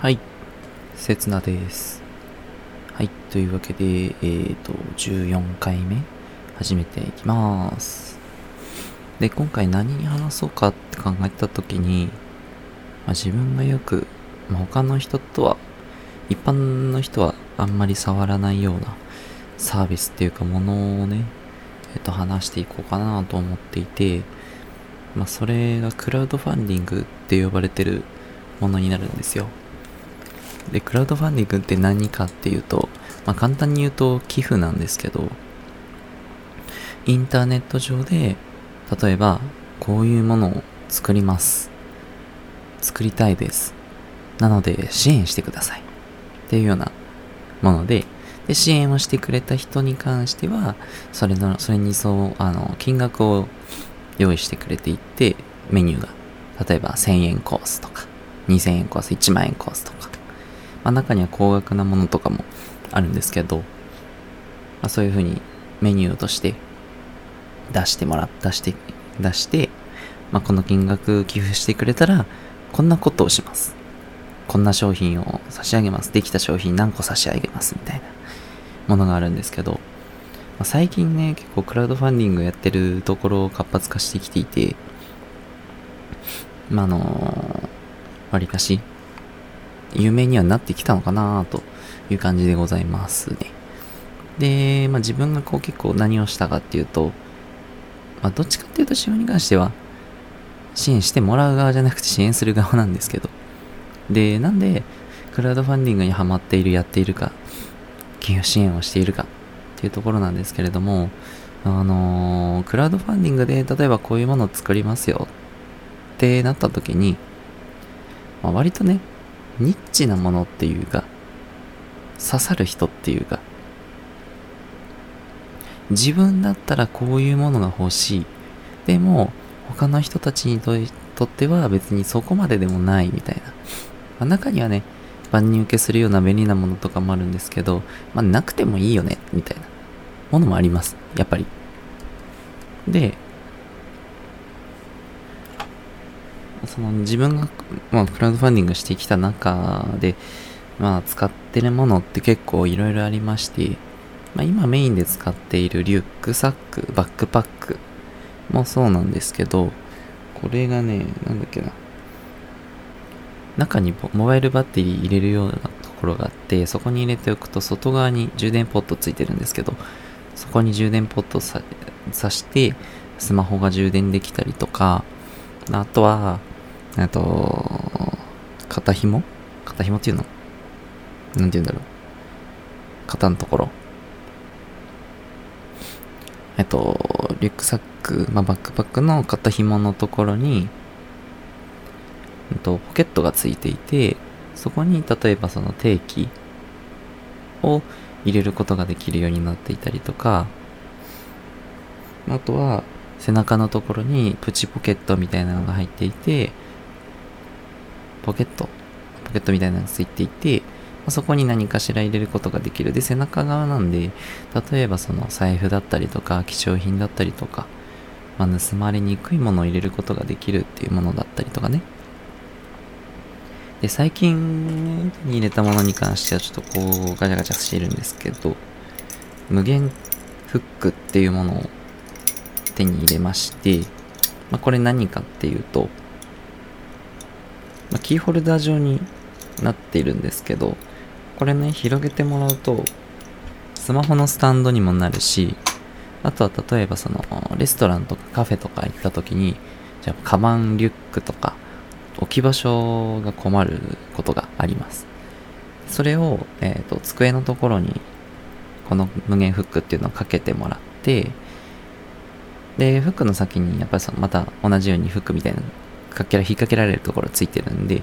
はい、せつなです。はい、というわけで、えっ、ー、と、14回目、始めていきます。で、今回何に話そうかって考えた時に、まあ、自分がよく、まあ、他の人とは、一般の人はあんまり触らないようなサービスっていうかものをね、えっ、ー、と、話していこうかなと思っていて、まあ、それがクラウドファンディングって呼ばれてるものになるんですよ。で、クラウドファンディングって何かっていうと、まあ、簡単に言うと寄付なんですけど、インターネット上で、例えば、こういうものを作ります。作りたいです。なので、支援してください。っていうようなもので、で、支援をしてくれた人に関しては、それの、それにそう、あの、金額を用意してくれていって、メニューが、例えば1000円コースとか、2000円コース、1万円コースとか、まあ、中には高額なものとかもあるんですけど、まあ、そういう風にメニューとして出してもらった、して、出して、まあ、この金額寄付してくれたら、こんなことをします。こんな商品を差し上げます。できた商品何個差し上げます。みたいなものがあるんですけど、まあ、最近ね、結構クラウドファンディングやってるところを活発化してきていて、まあ、あのわりかし、有名にはなってきたのかなという感じでございますね。で、まあ自分がこう結構何をしたかっていうと、まあどっちかっていうと自分に関しては支援してもらう側じゃなくて支援する側なんですけど。で、なんでクラウドファンディングにハマっている、やっているか、企業支援をしているかっていうところなんですけれども、あのー、クラウドファンディングで例えばこういうものを作りますよってなった時に、まあ、割とね、ニッチなものっていうか、刺さる人っていうか、自分だったらこういうものが欲しい。でも、他の人たちにとっては別にそこまででもないみたいな。まあ、中にはね、万人受けするような便利なものとかもあるんですけど、まあ、なくてもいいよね、みたいなものもあります。やっぱり。で、その自分が、まあ、クラウドファンディングしてきた中で、まあ、使ってるものって結構いろいろありまして、まあ、今メインで使っているリュックサック、バックパックもそうなんですけど、これがね、なんだっけな。中にモバイルバッテリー入れるようなところがあって、そこに入れておくと外側に充電ポットついてるんですけど、そこに充電ポットささして、スマホが充電できたりとか、あとは、えっと、肩紐？肩紐っていうの？なんて言うんだろう。肩のところ。えっと、リュックサック、まあ、バックパックの肩紐のところに、えっと、ポケットがついていて、そこに例えばその定期を入れることができるようになっていたりとか、あとは背中のところにプチポケットみたいなのが入っていて、ポケット、ポケットみたいなのがついていて、まそこに何かしら入れることができる。で、背中側なんで、例えばその財布だったりとか、貴重品だったりとか、まあ、盗まれにくいものを入れることができるっていうものだったりとかね。で、最近に入れたものに関してはちょっとこうガチャガチャしてるんですけど、無限フックっていうものを手に入れまして、まあ、これ何かっていうと、ま、キーホルダー状になっているんですけど、これね、広げてもらうと、スマホのスタンドにもなるし、あとは例えばその、レストランとかカフェとか行った時に、じゃあ、カバン、リュックとか、置き場所が困ることがあります。それを、えっ、ー、と、机のところに、この無限フックっていうのをかけてもらって、で、フックの先に、やっぱりその、また同じようにフックみたいなかけら、引っ掛けられるところついてるんで、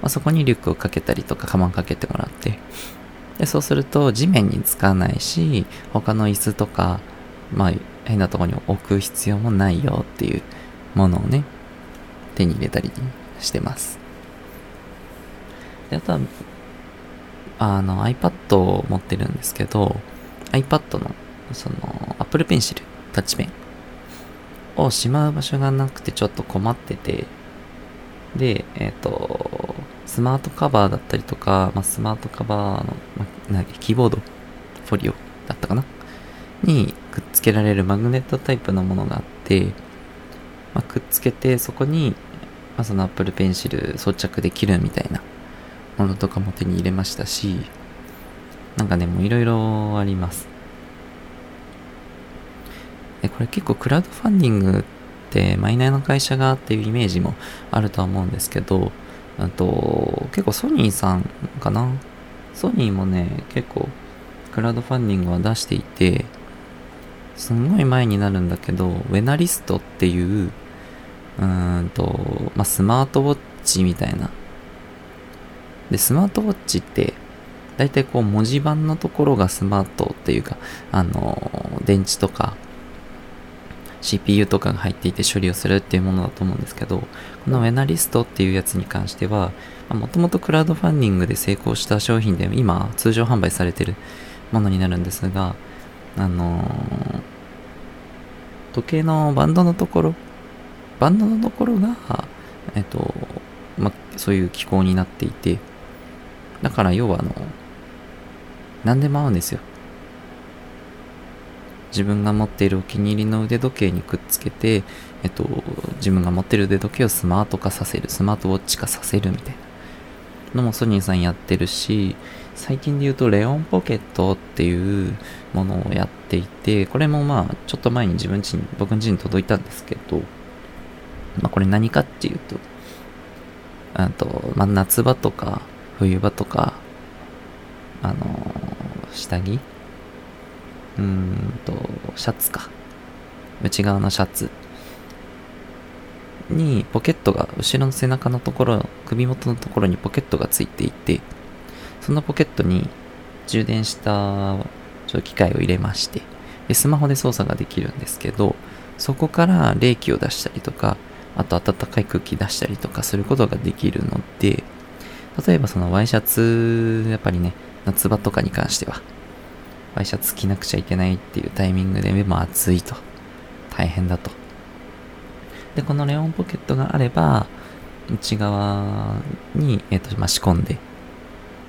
まあ、そこにリュックをかけたりとか、カバンかけてもらって、で、そうすると地面につかないし、他の椅子とか、まあ、変なところに置く必要もないよっていうものをね、手に入れたりしてます。で、あとは、あの、iPad を持ってるんですけど、iPad の、その、Apple Pencil、タッチペンをしまう場所がなくてちょっと困ってて、で、えっ、ー、と、スマートカバーだったりとか、まあ、スマートカバーの、まあ、なキーボード、フォリオだったかな？にくっつけられるマグネットタイプのものがあって、まあ、くっつけてそこに、まあ、その Apple Pencil 装着できるみたいなものとかも手に入れましたし、なんかね、もういろいろあります。で、これ結構クラウドファンディングってマイナーの会社がっていうイメージもあるとは思うんですけど、あと、結構ソニーさんかな？ソニーもね、結構クラウドファンディングは出していて、すんごい前になるんだけど、ウェナリストっていう、うーんと、まあ、スマートウォッチみたいな。で、スマートウォッチって、だいたいこう文字盤のところがスマートっていうか、あの、電池とか、CPU とかが入っていて処理をするっていうものだと思うんですけど、このウェナリストっていうやつに関しては、もともとクラウドファンディングで成功した商品で今通常販売されてるものになるんですが、あのー、時計のバンドのところ、バンドのところが、えっと、ま、そういう機構になっていて、だから要はあの、何でも合うんですよ。自分が持っているお気に入りの腕時計にくっつけて、えっと、自分が持ってる腕時計をスマート化させる、スマートウォッチ化させるみたいなのもソニーさんやってるし、最近で言うとレオンポケットっていうものをやっていて、これもまあ、ちょっと前に自分家に、僕ん家に届いたんですけど、まあこれ何かっていうと、あと、まあ夏場とか冬場とか、あの、下着うーんと、シャツか。内側のシャツにポケットが、後ろの背中のところ、首元のところにポケットがついていて、そのポケットに充電した機械を入れまして、でスマホで操作ができるんですけど、そこから冷気を出したりとか、あと暖かい空気出したりとかすることができるので、例えばそのワイシャツ、やっぱりね、夏場とかに関しては、ワイシャツ着なくちゃいけないっていうタイミングで目も暑いと。大変だと。で、このレオンポケットがあれば、内側に、えっ、ー、と、まあ、仕込んで、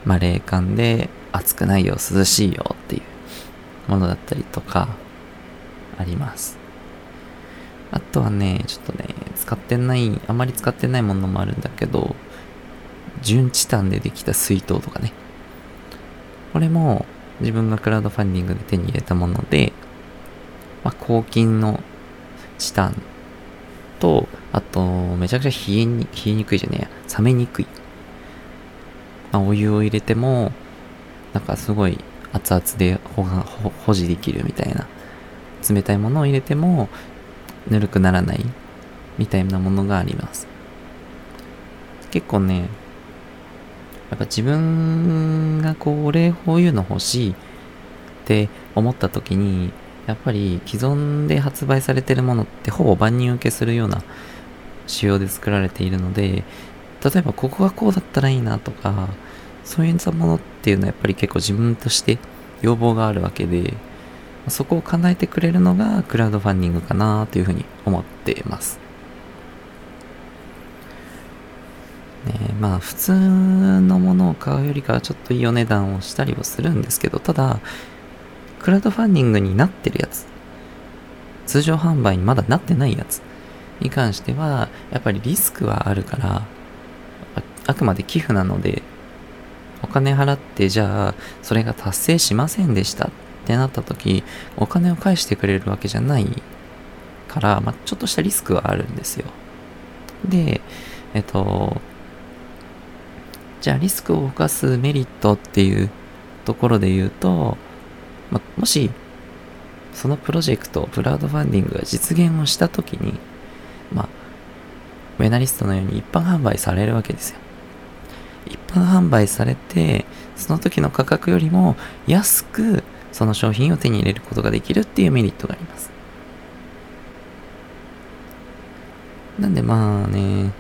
まあ、冷感で暑くないよ、涼しいよっていうものだったりとか、あります。あとはね、ちょっとね、使ってない、あまり使ってないものもあるんだけど、純チタンでできた水筒とかね。これも自分がクラウドファンディングで手に入れたもので、まあ、抗菌のチタンと、あと、めちゃくちゃ冷えに、冷えにくいじゃねえや、冷めにくい。まあ、お湯を入れても、なんかすごい熱々で保保保持できるみたいな。冷たいものを入れても、ぬるくならないみたいなものがあります。結構ね、やっぱ自分がこれ、こういうの欲しいって思った時に、やっぱり既存で発売されてるものってほぼ万人受けするような仕様で作られているので、例えばここがこうだったらいいなとか、そういうものっていうのはやっぱり結構自分として要望があるわけで、そこを叶えてくれるのがクラウドファンディングかなというふうに思っています。ね、まあ普通のものを買うよりかはちょっといいお値段をしたりはするんですけど、ただ、クラウドファンディングになってるやつ、通常販売にまだなってないやつ。に関しては、やっぱりリスクはあるから、あくまで寄付なので、お金払ってじゃあ、それが達成しませんでした。ってなった時、お金を返してくれるわけじゃないから、まあ、ちょっとしたリスクはあるんですよ。で、えっと、じゃあリスクを犯すメリットっていうところで言うと、ま、もし、そのプロジェクト、クラウドファンディングが実現をしたときに、まあ、ウェナリストのように一般販売されるわけですよ。一般販売されて、その時の価格よりも安くその商品を手に入れることができるっていうメリットがあります。なんでまあね、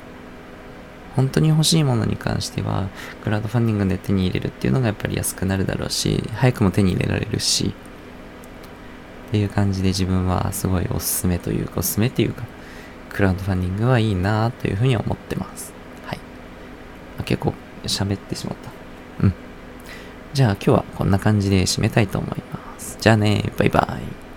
本当に欲しいものに関しては、クラウドファンディングで手に入れるっていうのがやっぱり安くなるだろうし、早くも手に入れられるし、っていう感じで自分はすごいおすすめというか、おすすめっていうか、クラウドファンディングはいいなというふうに思ってます。はい。あ、結構喋ってしまった。うん。じゃあ今日はこんな感じで締めたいと思います。じゃあね、バイバイ。